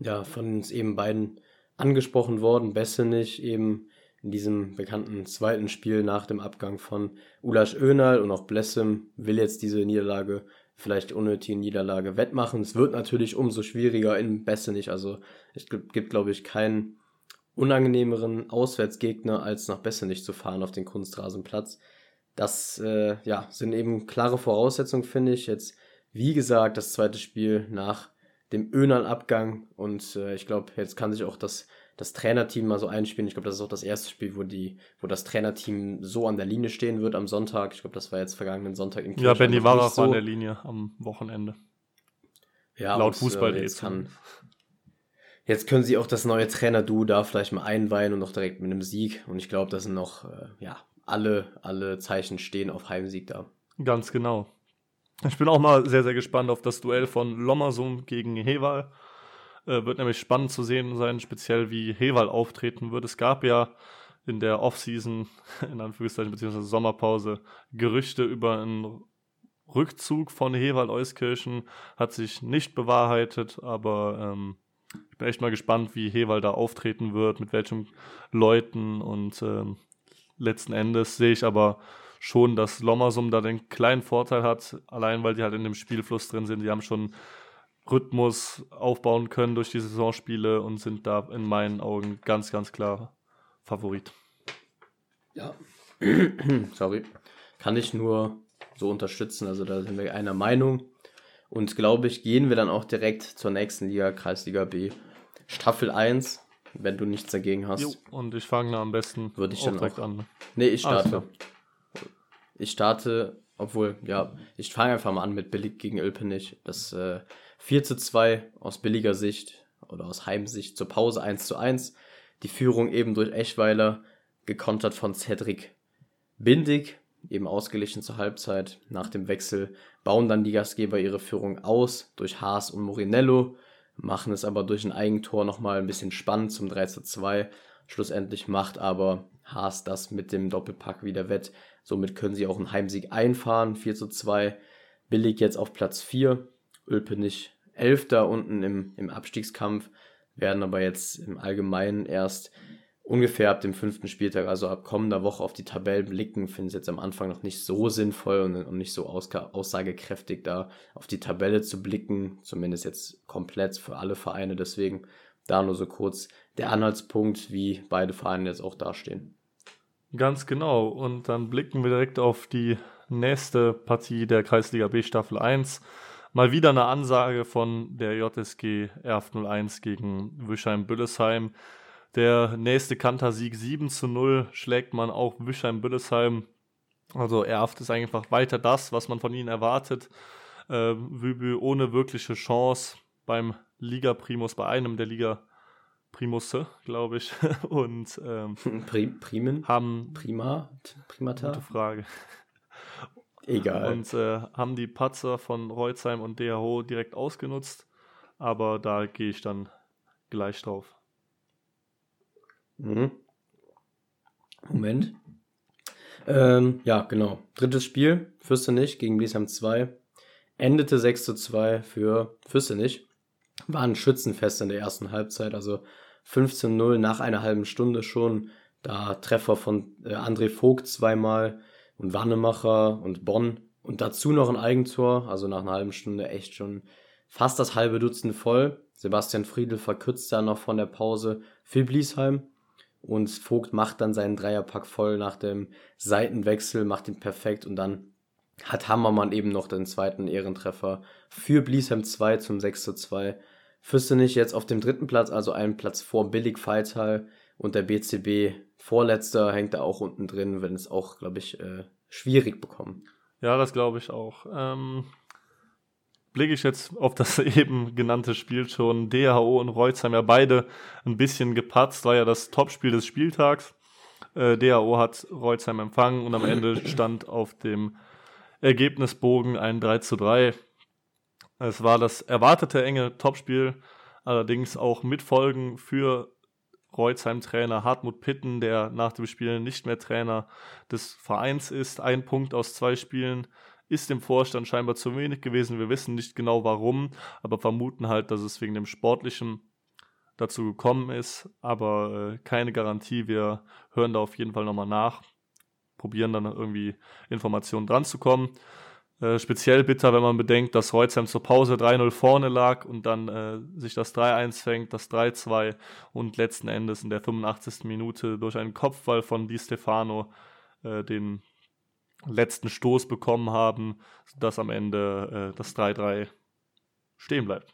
Ja, von uns eben beiden angesprochen worden, Bessenich eben in diesem bekannten zweiten Spiel nach dem Abgang von Ulasch Önal und auch Blessem will jetzt diese Niederlage vielleicht unnötige Niederlage wettmachen. Es wird natürlich umso schwieriger in Bessenich. Also es gibt, glaube ich, keinen unangenehmeren Auswärtsgegner, als nach Bessenich zu fahren auf den Kunstrasenplatz. Das äh, ja, sind eben klare Voraussetzungen, finde ich. Jetzt, wie gesagt, das zweite Spiel nach dem Önal-Abgang. Und äh, ich glaube, jetzt kann sich auch das das Trainerteam mal so einspielen. Ich glaube, das ist auch das erste Spiel, wo die, wo das Trainerteam so an der Linie stehen wird am Sonntag. Ich glaube, das war jetzt vergangenen Sonntag in Kirch. Ja, Benny war auch so. an der Linie am Wochenende. Ja, laut und, Fußball äh, jetzt, kann, jetzt können sie auch das neue Trainer-Du da vielleicht mal einweihen und auch direkt mit einem Sieg. Und ich glaube, das sind noch, äh, ja, alle, alle Zeichen stehen auf Heimsieg da. Ganz genau. Ich bin auch mal sehr, sehr gespannt auf das Duell von Lommersum gegen Hewal. Äh, wird nämlich spannend zu sehen sein, speziell wie Hewal auftreten wird. Es gab ja in der Offseason, in Anführungszeichen, beziehungsweise Sommerpause, Gerüchte über einen Rückzug von Hewald Euskirchen. Hat sich nicht bewahrheitet, aber ähm, ich bin echt mal gespannt, wie Hewald da auftreten wird, mit welchen Leuten und ähm, letzten Endes sehe ich aber schon, dass Lommersum da den kleinen Vorteil hat, allein weil die halt in dem Spielfluss drin sind. Die haben schon Rhythmus aufbauen können durch die Saisonspiele und sind da in meinen Augen ganz, ganz klar Favorit. Ja. Sorry. Kann ich nur so unterstützen. Also da sind wir einer Meinung. Und glaube ich, gehen wir dann auch direkt zur nächsten Liga, Kreisliga B. Staffel 1, wenn du nichts dagegen hast. Jo, und ich fange da am besten würde ich dann direkt auch, an. Nee, ich starte. Ich starte, obwohl, ja, ich fange einfach mal an mit Billig gegen Ilpenich. Das äh, 4 zu 2 aus billiger Sicht oder aus Heimsicht zur Pause 1 zu 1. Die Führung eben durch Eschweiler, gekontert von Cedric Bindig, eben ausgeglichen zur Halbzeit. Nach dem Wechsel bauen dann die Gastgeber ihre Führung aus durch Haas und Morinello, machen es aber durch ein Eigentor nochmal ein bisschen spannend zum 3 zu 2. Schlussendlich macht aber Haas das mit dem Doppelpack wieder wett. Somit können sie auch einen Heimsieg einfahren, 4 zu 2. Billig jetzt auf Platz 4. Ölpenich Elfter unten im, im Abstiegskampf, werden aber jetzt im Allgemeinen erst ungefähr ab dem fünften Spieltag, also ab kommender Woche auf die Tabellen blicken, finde ich jetzt am Anfang noch nicht so sinnvoll und, und nicht so aussagekräftig, da auf die Tabelle zu blicken, zumindest jetzt komplett für alle Vereine. Deswegen da nur so kurz der Anhaltspunkt, wie beide Vereine jetzt auch dastehen. Ganz genau. Und dann blicken wir direkt auf die nächste Partie der Kreisliga B Staffel 1. Mal wieder eine Ansage von der JSG Erft 01 gegen Wischheim-Büllesheim. Der nächste Kantersieg 7 zu 0 schlägt man auch Wischheim-Büllesheim. Also Erft ist einfach weiter das, was man von ihnen erwartet. Äh, Wübü ohne wirkliche Chance beim Liga-Primus, bei einem der Liga-Primusse, glaube ich. Und ähm, Primen? Haben Prima? Primata? Gute Frage. Egal. Und äh, haben die Patzer von Reutzheim und DHO direkt ausgenutzt. Aber da gehe ich dann gleich drauf. Mhm. Moment. Ähm, ja, genau. Drittes Spiel, Fürstenich gegen Bliesheim 2. Endete 6 zu 2 für Fürstenich. War ein Schützenfest in der ersten Halbzeit, also 15-0 nach einer halben Stunde schon. Da Treffer von äh, André Vogt zweimal und Wannemacher und Bonn und dazu noch ein Eigentor, also nach einer halben Stunde echt schon fast das halbe Dutzend voll. Sebastian Friedl verkürzt dann noch von der Pause für Bliesheim und Vogt macht dann seinen Dreierpack voll nach dem Seitenwechsel, macht ihn perfekt und dann hat Hammermann eben noch den zweiten Ehrentreffer für Bliesheim 2 zum 6 zu 2. Fürstenich jetzt auf dem dritten Platz, also einen Platz vor Billig Feital und der BCB Vorletzter hängt da auch unten drin, wenn es auch, glaube ich, äh, schwierig bekommen. Ja, das glaube ich auch. Ähm, blicke ich jetzt auf das eben genannte Spiel schon. DHO und Reutz haben ja beide ein bisschen gepatzt, war ja das Topspiel des Spieltags. Äh, DHO hat Reutzheim empfangen und am Ende stand auf dem Ergebnisbogen ein 3 zu 3. Es war das erwartete enge Topspiel, allerdings auch mit Folgen für Reutzheim-Trainer Hartmut Pitten, der nach dem Spiel nicht mehr Trainer des Vereins ist. Ein Punkt aus zwei Spielen ist dem Vorstand scheinbar zu wenig gewesen. Wir wissen nicht genau warum, aber vermuten halt, dass es wegen dem Sportlichen dazu gekommen ist. Aber äh, keine Garantie. Wir hören da auf jeden Fall nochmal nach. Probieren dann irgendwie Informationen dran zu kommen. Äh, speziell bitter, wenn man bedenkt, dass Reutzheim zur Pause 3-0 vorne lag und dann äh, sich das 3-1 fängt, das 3-2 und letzten Endes in der 85. Minute durch einen Kopfball von Di Stefano äh, den letzten Stoß bekommen haben, dass am Ende äh, das 3-3 stehen bleibt.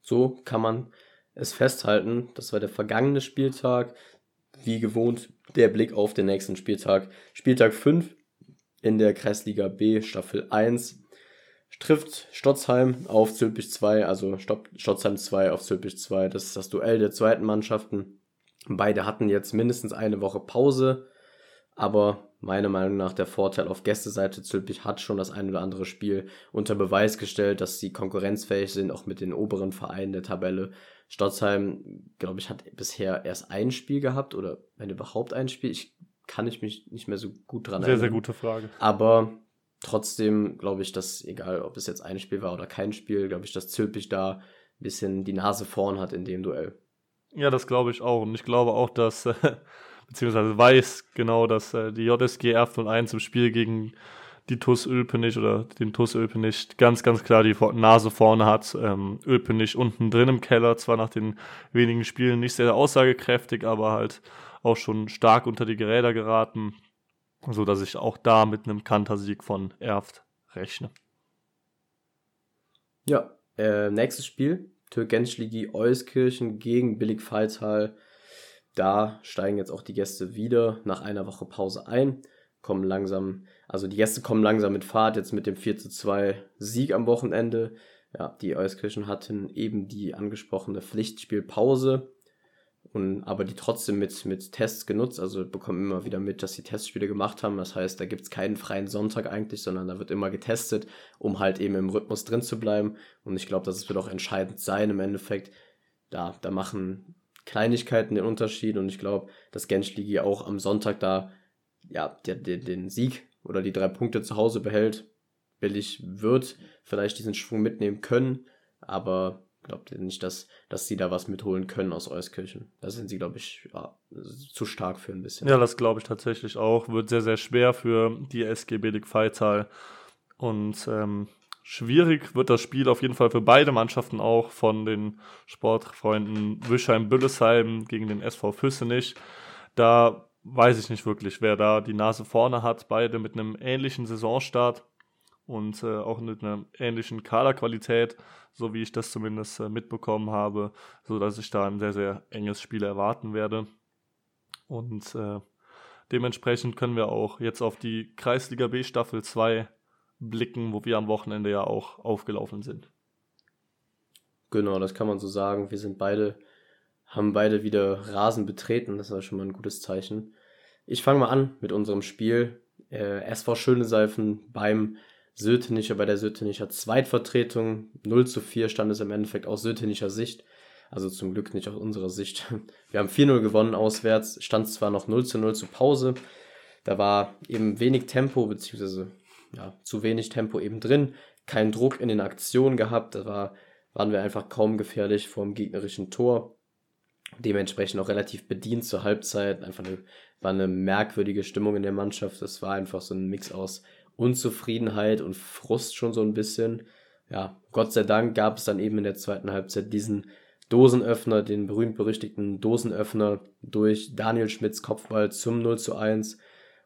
So kann man es festhalten. Das war der vergangene Spieltag. Wie gewohnt, der Blick auf den nächsten Spieltag. Spieltag 5 in der Kreisliga B Staffel 1. trifft Stotzheim auf Zülpich 2, also Stotzheim 2 auf Zülpich 2. Das ist das Duell der zweiten Mannschaften. Beide hatten jetzt mindestens eine Woche Pause, aber meiner Meinung nach der Vorteil auf Gästeseite. Zülpich hat schon das ein oder andere Spiel unter Beweis gestellt, dass sie konkurrenzfähig sind, auch mit den oberen Vereinen der Tabelle. Stotzheim, glaube ich, hat bisher erst ein Spiel gehabt oder wenn überhaupt ein Spiel. Ich kann ich mich nicht mehr so gut dran sehr, erinnern. Sehr, sehr gute Frage. Aber trotzdem glaube ich, dass, egal ob es jetzt ein Spiel war oder kein Spiel, glaube ich, dass Zülpich da ein bisschen die Nase vorn hat in dem Duell. Ja, das glaube ich auch. Und ich glaube auch, dass, beziehungsweise weiß genau, dass äh, die JSG R01 im Spiel gegen die TUS Ölpenich oder den TUS Ölpenich ganz, ganz klar die Nase vorne hat. Ähm, Ölpenich unten drin im Keller, zwar nach den wenigen Spielen nicht sehr aussagekräftig, aber halt auch schon stark unter die Geräder geraten, so dass ich auch da mit einem Kantersieg von Erft rechne. Ja, äh, nächstes Spiel, Türkenschligi Euskirchen gegen Billig Pfalzhal. Da steigen jetzt auch die Gäste wieder nach einer Woche Pause ein, kommen langsam, also die Gäste kommen langsam mit Fahrt, jetzt mit dem 4 zu 2 Sieg am Wochenende. Ja, die Euskirchen hatten eben die angesprochene Pflichtspielpause und aber die trotzdem mit, mit Tests genutzt, also bekommen immer wieder mit, dass sie Testspiele gemacht haben. Das heißt, da gibt es keinen freien Sonntag eigentlich, sondern da wird immer getestet, um halt eben im Rhythmus drin zu bleiben. Und ich glaube, das wird auch entscheidend sein im Endeffekt. Da, da machen Kleinigkeiten den Unterschied und ich glaube, dass Genschligi auch am Sonntag da ja, der, der, den Sieg oder die drei Punkte zu Hause behält. Billig wird vielleicht diesen Schwung mitnehmen können, aber glaubt ihr nicht, dass, dass sie da was mitholen können aus Euskirchen. Da sind sie, glaube ich, ja, zu stark für ein bisschen. Ja, das glaube ich tatsächlich auch. Wird sehr, sehr schwer für die SG Bedig Feital. Und ähm, schwierig wird das Spiel auf jeden Fall für beide Mannschaften auch von den Sportfreunden Wischheim-Büllesheim gegen den SV Füssenich. Da weiß ich nicht wirklich, wer da die Nase vorne hat. Beide mit einem ähnlichen Saisonstart und äh, auch mit einer ähnlichen Kaderqualität, so wie ich das zumindest äh, mitbekommen habe, so dass ich da ein sehr, sehr enges Spiel erwarten werde. Und äh, dementsprechend können wir auch jetzt auf die Kreisliga B Staffel 2 blicken, wo wir am Wochenende ja auch aufgelaufen sind. Genau, das kann man so sagen. Wir sind beide, haben beide wieder Rasen betreten. Das war schon mal ein gutes Zeichen. Ich fange mal an mit unserem Spiel. Äh, SV Schöne Seifen beim Sötenicher bei der Sötenicher Zweitvertretung. 0 zu 4 stand es im Endeffekt aus Sötenicher Sicht. Also zum Glück nicht aus unserer Sicht. Wir haben 4-0 gewonnen auswärts, stand zwar noch 0 zu 0 zu Pause. Da war eben wenig Tempo, beziehungsweise ja, zu wenig Tempo eben drin. Kein Druck in den Aktionen gehabt. Da war, waren wir einfach kaum gefährlich vor dem gegnerischen Tor. Dementsprechend auch relativ bedient zur Halbzeit. Einfach eine, war eine merkwürdige Stimmung in der Mannschaft. Das war einfach so ein Mix aus Unzufriedenheit und Frust schon so ein bisschen. Ja, Gott sei Dank gab es dann eben in der zweiten Halbzeit diesen Dosenöffner, den berühmt-berüchtigten Dosenöffner durch Daniel Schmidts Kopfball zum 0 zu 1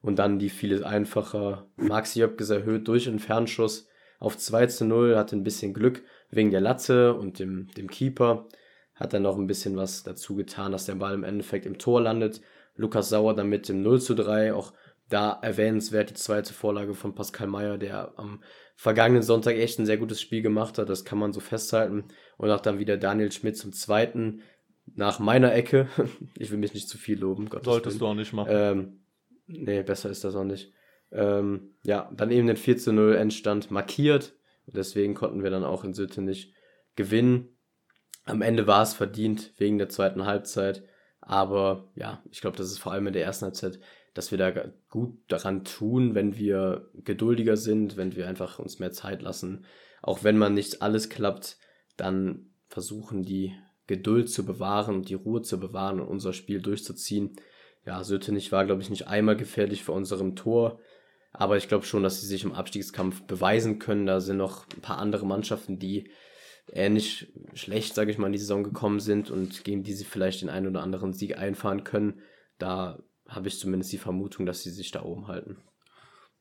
und dann die viel einfacher Maxi Jöpkes erhöht durch einen Fernschuss auf 2 zu 0, hatte ein bisschen Glück wegen der Latte und dem, dem Keeper, hat dann noch ein bisschen was dazu getan, dass der Ball im Endeffekt im Tor landet. Lukas Sauer dann mit dem 0 zu 3 auch da erwähnenswert die zweite Vorlage von Pascal Meyer, der am vergangenen Sonntag echt ein sehr gutes Spiel gemacht hat. Das kann man so festhalten. Und auch dann wieder Daniel Schmidt zum zweiten nach meiner Ecke. ich will mich nicht zu viel loben. Gottes Solltest Willen. du auch nicht machen. Ähm, nee, besser ist das auch nicht. Ähm, ja, dann eben den 4 zu 0 Endstand markiert. Deswegen konnten wir dann auch in Sütte nicht gewinnen. Am Ende war es verdient wegen der zweiten Halbzeit. Aber ja, ich glaube, das ist vor allem in der ersten Halbzeit dass wir da gut daran tun, wenn wir geduldiger sind, wenn wir einfach uns mehr Zeit lassen. Auch wenn man nicht alles klappt, dann versuchen die Geduld zu bewahren die Ruhe zu bewahren und unser Spiel durchzuziehen. Ja, Sötenich war, glaube ich, nicht einmal gefährlich vor unserem Tor. Aber ich glaube schon, dass sie sich im Abstiegskampf beweisen können. Da sind noch ein paar andere Mannschaften, die ähnlich schlecht, sage ich mal, in die Saison gekommen sind und gegen die sie vielleicht den einen oder anderen Sieg einfahren können. Da habe ich zumindest die Vermutung, dass sie sich da oben halten.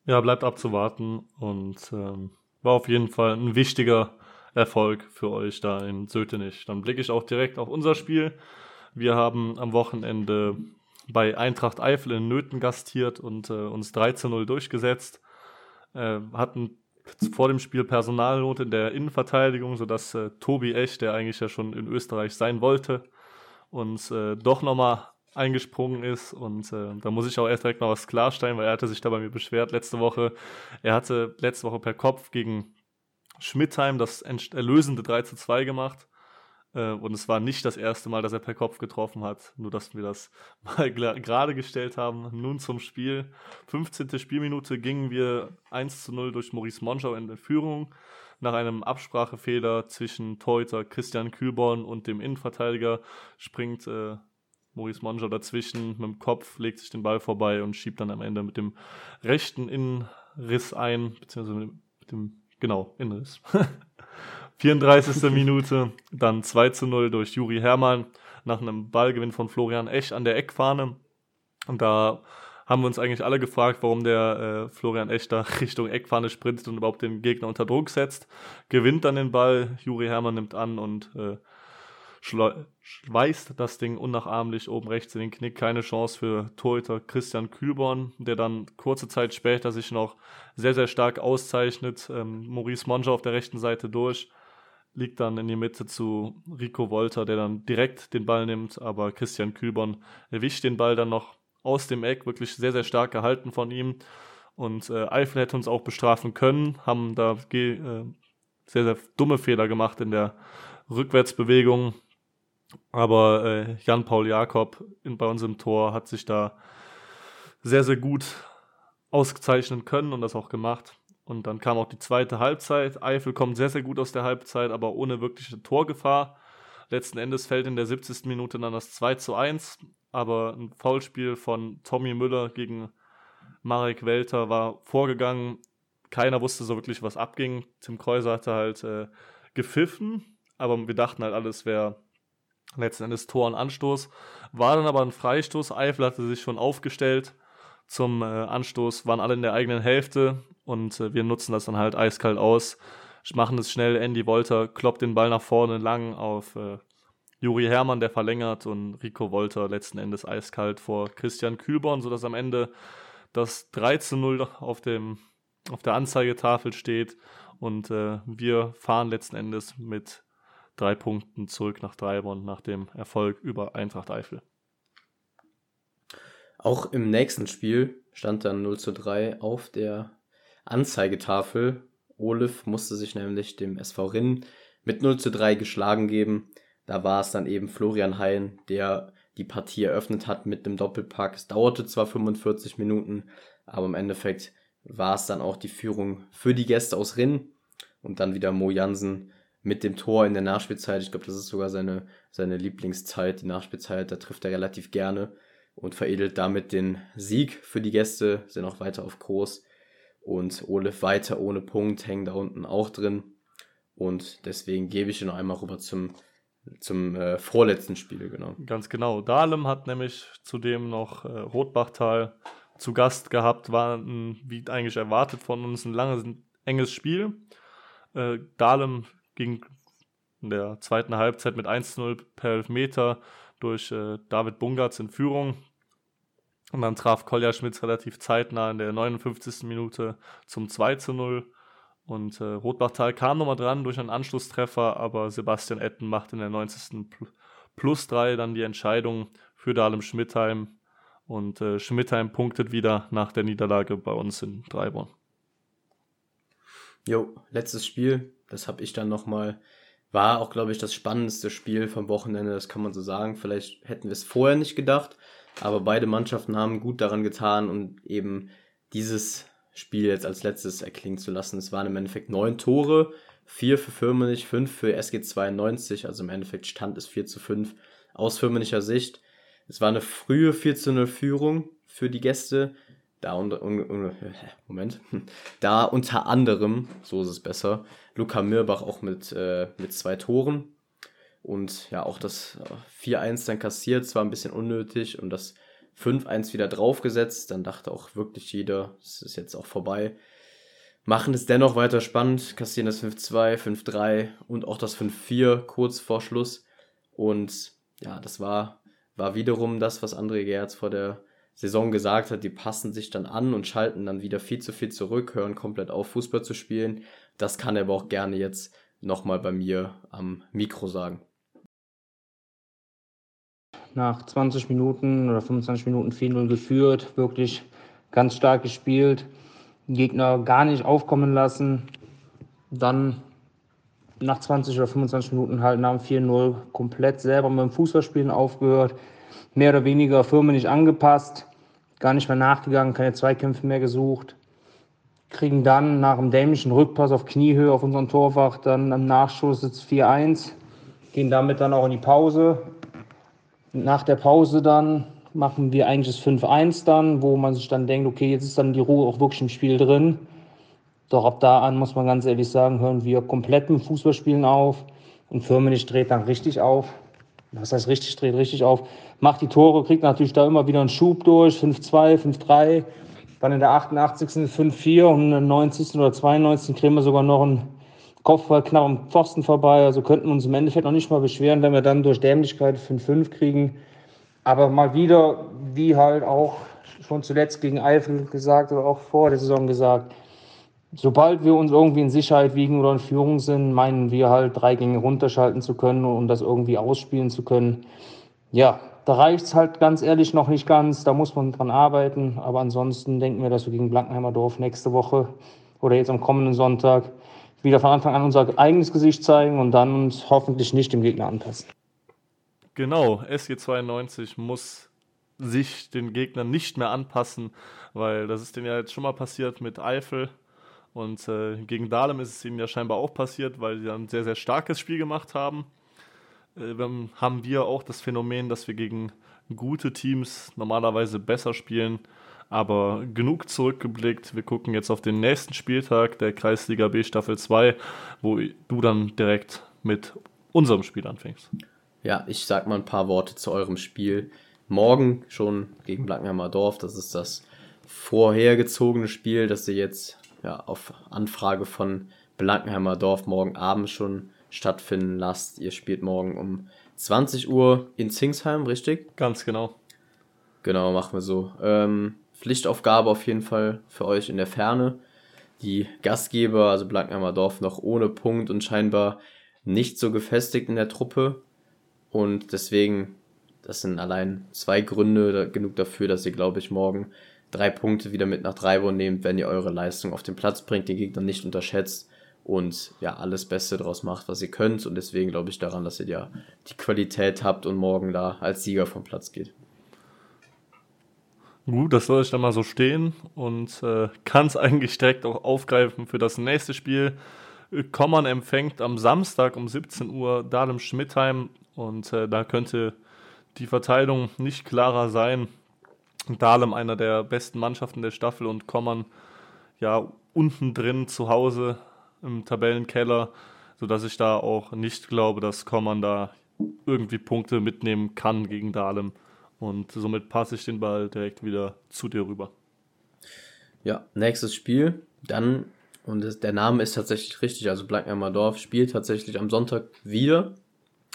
Ja, bleibt abzuwarten und ähm, war auf jeden Fall ein wichtiger Erfolg für euch da in Sötenich. Dann blicke ich auch direkt auf unser Spiel. Wir haben am Wochenende bei Eintracht Eifel in Nöten gastiert und äh, uns 3 zu 0 durchgesetzt. Äh, hatten vor dem Spiel Personalnot in der Innenverteidigung, sodass äh, Tobi Echt, der eigentlich ja schon in Österreich sein wollte, uns äh, doch nochmal eingesprungen ist. Und äh, da muss ich auch erst direkt noch was klarstellen, weil er hatte sich da bei mir beschwert letzte Woche. Er hatte letzte Woche per Kopf gegen Schmidtheim das erlösende 3 zu 2 gemacht. Äh, und es war nicht das erste Mal, dass er per Kopf getroffen hat. Nur, dass wir das mal gerade gestellt haben. Nun zum Spiel. 15. Spielminute gingen wir 1 zu 0 durch Maurice Monschau in der Führung. Nach einem Absprachefehler zwischen Teuter Christian Kühlborn und dem Innenverteidiger springt äh, Maurice Monschau dazwischen mit dem Kopf, legt sich den Ball vorbei und schiebt dann am Ende mit dem rechten Innenriss ein, beziehungsweise mit dem, genau, Innenriss. 34. Minute, dann 2 zu 0 durch Juri Hermann nach einem Ballgewinn von Florian Esch an der Eckfahne. Und da haben wir uns eigentlich alle gefragt, warum der äh, Florian Esch da Richtung Eckfahne sprintet und überhaupt den Gegner unter Druck setzt. Gewinnt dann den Ball, Juri Hermann nimmt an und äh, schweißt das Ding unnachahmlich oben rechts in den Knick. Keine Chance für Torhüter Christian Kühlborn, der dann kurze Zeit später sich noch sehr, sehr stark auszeichnet. Ähm, Maurice Monge auf der rechten Seite durch liegt dann in die Mitte zu Rico Wolter, der dann direkt den Ball nimmt, aber Christian Kühlborn erwischt den Ball dann noch aus dem Eck, wirklich sehr, sehr stark gehalten von ihm. Und äh, Eifel hätte uns auch bestrafen können, haben da äh, sehr, sehr dumme Fehler gemacht in der Rückwärtsbewegung. Aber äh, Jan-Paul Jakob in, bei uns im Tor hat sich da sehr, sehr gut ausgezeichnen können und das auch gemacht. Und dann kam auch die zweite Halbzeit. Eifel kommt sehr, sehr gut aus der Halbzeit, aber ohne wirkliche Torgefahr. Letzten Endes fällt in der 70. Minute dann das 2 zu 1. Aber ein Foulspiel von Tommy Müller gegen Marek Welter war vorgegangen. Keiner wusste so wirklich, was abging. Tim Kreuser hatte halt äh, gepfiffen, aber wir dachten halt, alles wäre letzten Endes Tor und Anstoß. War dann aber ein Freistoß. Eifel hatte sich schon aufgestellt zum äh, Anstoß, waren alle in der eigenen Hälfte und äh, wir nutzen das dann halt eiskalt aus, machen es schnell. Andy Wolter kloppt den Ball nach vorne lang auf äh, Juri Hermann, der verlängert und Rico Wolter letzten Endes eiskalt vor Christian Kühlborn, sodass am Ende das 3 zu 0 auf, dem, auf der Anzeigetafel steht und äh, wir fahren letzten Endes mit drei Punkten zurück nach Dreibond nach dem Erfolg über Eintracht Eifel. Auch im nächsten Spiel stand dann 0 zu 3 auf der Anzeigetafel. Olif musste sich nämlich dem SV Rinn mit 0 zu 3 geschlagen geben. Da war es dann eben Florian Hein, der die Partie eröffnet hat mit einem Doppelpack. Es dauerte zwar 45 Minuten, aber im Endeffekt war es dann auch die Führung für die Gäste aus Rinn. Und dann wieder Mo Jansen mit dem Tor in der Nachspielzeit. Ich glaube, das ist sogar seine, seine Lieblingszeit, die Nachspielzeit. Da trifft er relativ gerne und veredelt damit den Sieg für die Gäste. Sind auch weiter auf Groß und Olef weiter ohne Punkt, hängen da unten auch drin. Und deswegen gebe ich ihn noch einmal rüber zum, zum äh, vorletzten Spiel, genau. Ganz genau. Dahlem hat nämlich zudem noch äh, Rotbachtal zu Gast gehabt, war ein, wie eigentlich erwartet von uns ein langes, enges Spiel. Äh, Dahlem ging in der zweiten Halbzeit mit 1-0 per Elfmeter durch äh, David Bungartz in Führung. Und dann traf Kolja Schmitz relativ zeitnah in der 59. Minute zum 2 zu 0. Und äh, Rotbachtal kam nochmal dran durch einen Anschlusstreffer, aber Sebastian Etten macht in der 90. plus 3 dann die Entscheidung für Dahlem Schmidtheim. Und äh, Schmidtheim punktet wieder nach der Niederlage bei uns in Dreiborn. Jo, letztes Spiel, das habe ich dann nochmal, war auch, glaube ich, das spannendste Spiel vom Wochenende, das kann man so sagen. Vielleicht hätten wir es vorher nicht gedacht, aber beide Mannschaften haben gut daran getan und eben dieses Spiel jetzt als letztes erklingen zu lassen. Es waren im Endeffekt neun Tore, vier für Firmenich, fünf für SG 92, also im Endeffekt stand es 4 zu 5 aus firmenicher Sicht. Es war eine frühe 4 zu 0 Führung für die Gäste. Da unter, un, un, Moment, da unter anderem, so ist es besser, Luca Mirbach auch mit, äh, mit zwei Toren. Und ja, auch das 4-1 dann kassiert, zwar ein bisschen unnötig und das 5-1 wieder draufgesetzt. Dann dachte auch wirklich jeder, es ist jetzt auch vorbei. Machen es dennoch weiter spannend, kassieren das 5-2, 5-3 und auch das 5-4 kurz vor Schluss. Und ja, das war, war wiederum das, was André Gerz vor der Saison gesagt hat, die passen sich dann an und schalten dann wieder viel zu viel zurück, hören komplett auf, Fußball zu spielen. Das kann er aber auch gerne jetzt nochmal bei mir am Mikro sagen. Nach 20 Minuten oder 25 Minuten 4-0 geführt, wirklich ganz stark gespielt, Gegner gar nicht aufkommen lassen. Dann nach 20 oder 25 Minuten halt nach dem 4-0 komplett selber mit dem Fußballspielen aufgehört, mehr oder weniger firmlich angepasst, gar nicht mehr nachgegangen, keine Zweikämpfe mehr gesucht. Kriegen dann nach einem dämlichen Rückpass auf Kniehöhe auf unseren Torwach dann am Nachschuss jetzt 4-1, gehen damit dann auch in die Pause. Nach der Pause dann machen wir eigentlich das 5-1 dann, wo man sich dann denkt, okay, jetzt ist dann die Ruhe auch wirklich im Spiel drin. Doch ab da an muss man ganz ehrlich sagen, hören wir komplett mit Fußballspielen auf und Firmenich dreht dann richtig auf. Was heißt richtig, dreht richtig auf, macht die Tore, kriegt natürlich da immer wieder einen Schub durch, 5-2, 5-3, dann in der 88. 5-4 und in der 90. oder 92. kriegen wir sogar noch einen Kopfball knapp am Pfosten vorbei. Also könnten wir uns im Endeffekt noch nicht mal beschweren, wenn wir dann durch Dämlichkeit 5-5 kriegen. Aber mal wieder, wie halt auch schon zuletzt gegen Eifel gesagt oder auch vor der Saison gesagt, sobald wir uns irgendwie in Sicherheit wiegen oder in Führung sind, meinen wir halt drei Gänge runterschalten zu können und das irgendwie ausspielen zu können. Ja, da reicht es halt ganz ehrlich noch nicht ganz. Da muss man dran arbeiten. Aber ansonsten denken wir, dass wir gegen Blankenheimer Dorf nächste Woche oder jetzt am kommenden Sonntag wieder von Anfang an unser eigenes Gesicht zeigen und dann uns hoffentlich nicht dem Gegner anpassen. Genau, SG92 muss sich den Gegnern nicht mehr anpassen, weil das ist denen ja jetzt schon mal passiert mit Eifel. Und äh, gegen Dahlem ist es ihnen ja scheinbar auch passiert, weil sie ein sehr, sehr starkes Spiel gemacht haben. Äh, haben wir auch das Phänomen, dass wir gegen gute Teams normalerweise besser spielen. Aber genug zurückgeblickt. Wir gucken jetzt auf den nächsten Spieltag der Kreisliga B Staffel 2, wo du dann direkt mit unserem Spiel anfängst. Ja, ich sag mal ein paar Worte zu eurem Spiel. Morgen schon gegen Blankenheimer Dorf. Das ist das vorhergezogene Spiel, das ihr jetzt ja, auf Anfrage von Blankenheimer Dorf morgen Abend schon stattfinden lasst. Ihr spielt morgen um 20 Uhr in Zingsheim, richtig? Ganz genau. Genau, machen wir so. Ähm, Pflichtaufgabe auf jeden Fall für euch in der Ferne. Die Gastgeber, also Blankenheimer Dorf, noch ohne Punkt und scheinbar nicht so gefestigt in der Truppe. Und deswegen, das sind allein zwei Gründe genug dafür, dass ihr, glaube ich, morgen drei Punkte wieder mit nach Dreiborn nehmt, wenn ihr eure Leistung auf den Platz bringt, den Gegner nicht unterschätzt und ja, alles Beste draus macht, was ihr könnt. Und deswegen glaube ich daran, dass ihr ja die Qualität habt und morgen da als Sieger vom Platz geht. Gut, das soll ich dann mal so stehen und äh, kann es eigentlich direkt auch aufgreifen für das nächste Spiel. Kommern empfängt am Samstag um 17 Uhr Dahlem Schmidtheim und äh, da könnte die Verteilung nicht klarer sein. Dahlem einer der besten Mannschaften der Staffel und Kommern ja unten drin zu Hause im Tabellenkeller, sodass ich da auch nicht glaube, dass Kommern da irgendwie Punkte mitnehmen kann gegen Dahlem. Und somit passe ich den Ball direkt wieder zu dir rüber. Ja, nächstes Spiel. Dann, und der Name ist tatsächlich richtig, also Blankenheimer Dorf spielt tatsächlich am Sonntag wieder.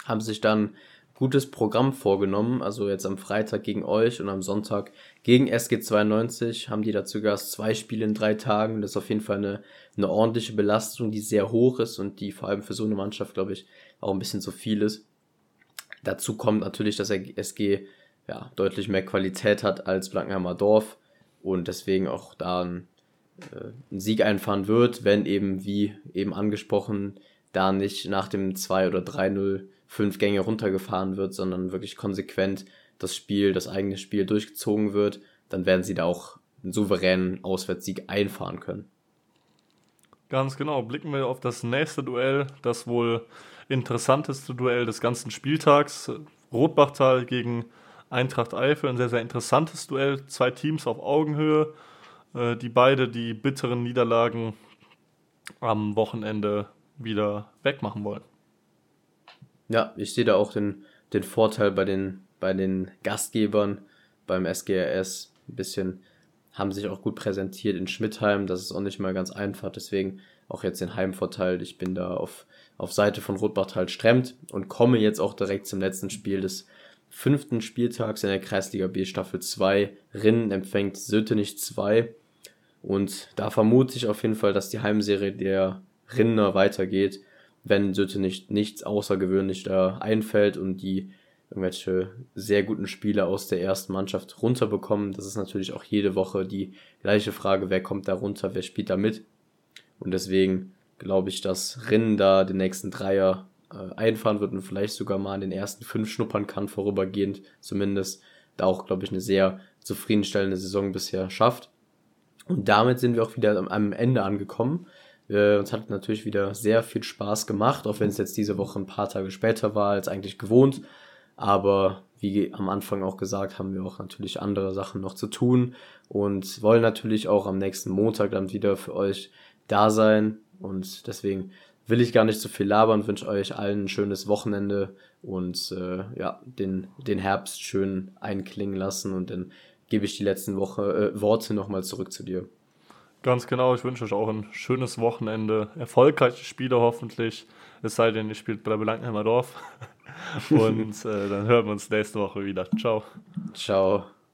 Haben sich dann gutes Programm vorgenommen. Also jetzt am Freitag gegen euch und am Sonntag gegen SG92 haben die dazu Gast zwei Spiele in drei Tagen. Das ist auf jeden Fall eine, eine ordentliche Belastung, die sehr hoch ist und die vor allem für so eine Mannschaft, glaube ich, auch ein bisschen zu viel ist. Dazu kommt natürlich, dass SG ja, deutlich mehr Qualität hat als Blankenheimer Dorf und deswegen auch da ein, äh, ein Sieg einfahren wird, wenn eben, wie eben angesprochen, da nicht nach dem 2 oder 3-0 fünf Gänge runtergefahren wird, sondern wirklich konsequent das Spiel, das eigene Spiel durchgezogen wird, dann werden sie da auch einen souveränen Auswärtssieg einfahren können. Ganz genau. Blicken wir auf das nächste Duell, das wohl interessanteste Duell des ganzen Spieltags. Rotbachtal gegen Eintracht Eifel, ein sehr, sehr interessantes Duell. Zwei Teams auf Augenhöhe, äh, die beide die bitteren Niederlagen am Wochenende wieder wegmachen wollen. Ja, ich sehe da auch den, den Vorteil bei den, bei den Gastgebern beim SGRS. Ein bisschen haben sich auch gut präsentiert in Schmidtheim. Das ist auch nicht mal ganz einfach. Deswegen auch jetzt den Heimvorteil. Ich bin da auf, auf Seite von Rotbachtal Stremmt und komme jetzt auch direkt zum letzten Spiel des fünften Spieltags in der Kreisliga B Staffel 2. Rinnen empfängt Sötenich 2. Und da vermute ich auf jeden Fall, dass die Heimserie der Rinner weitergeht, wenn Sötenich nichts außergewöhnlich da einfällt und die irgendwelche sehr guten Spieler aus der ersten Mannschaft runterbekommen. Das ist natürlich auch jede Woche die gleiche Frage, wer kommt da runter, wer spielt da mit. Und deswegen glaube ich, dass Rinnen da den nächsten Dreier äh, einfahren wird und vielleicht sogar mal in den ersten fünf schnuppern kann, vorübergehend zumindest. Da auch, glaube ich, eine sehr zufriedenstellende Saison bisher schafft. Und damit sind wir auch wieder am Ende angekommen. Äh, uns hat natürlich wieder sehr viel Spaß gemacht, auch wenn es jetzt diese Woche ein paar Tage später war als eigentlich gewohnt. Aber wie am Anfang auch gesagt, haben wir auch natürlich andere Sachen noch zu tun und wollen natürlich auch am nächsten Montag dann wieder für euch da sein. Und deswegen will ich gar nicht so viel labern, wünsche euch allen ein schönes Wochenende und äh, ja, den, den Herbst schön einklingen lassen und dann gebe ich die letzten Woche, äh, Worte nochmal zurück zu dir. Ganz genau, ich wünsche euch auch ein schönes Wochenende, erfolgreiche Spiele hoffentlich, es sei denn, ihr spielt bei Blankenheimer Dorf. Und äh, dann hören wir uns nächste Woche wieder. Ciao. Ciao.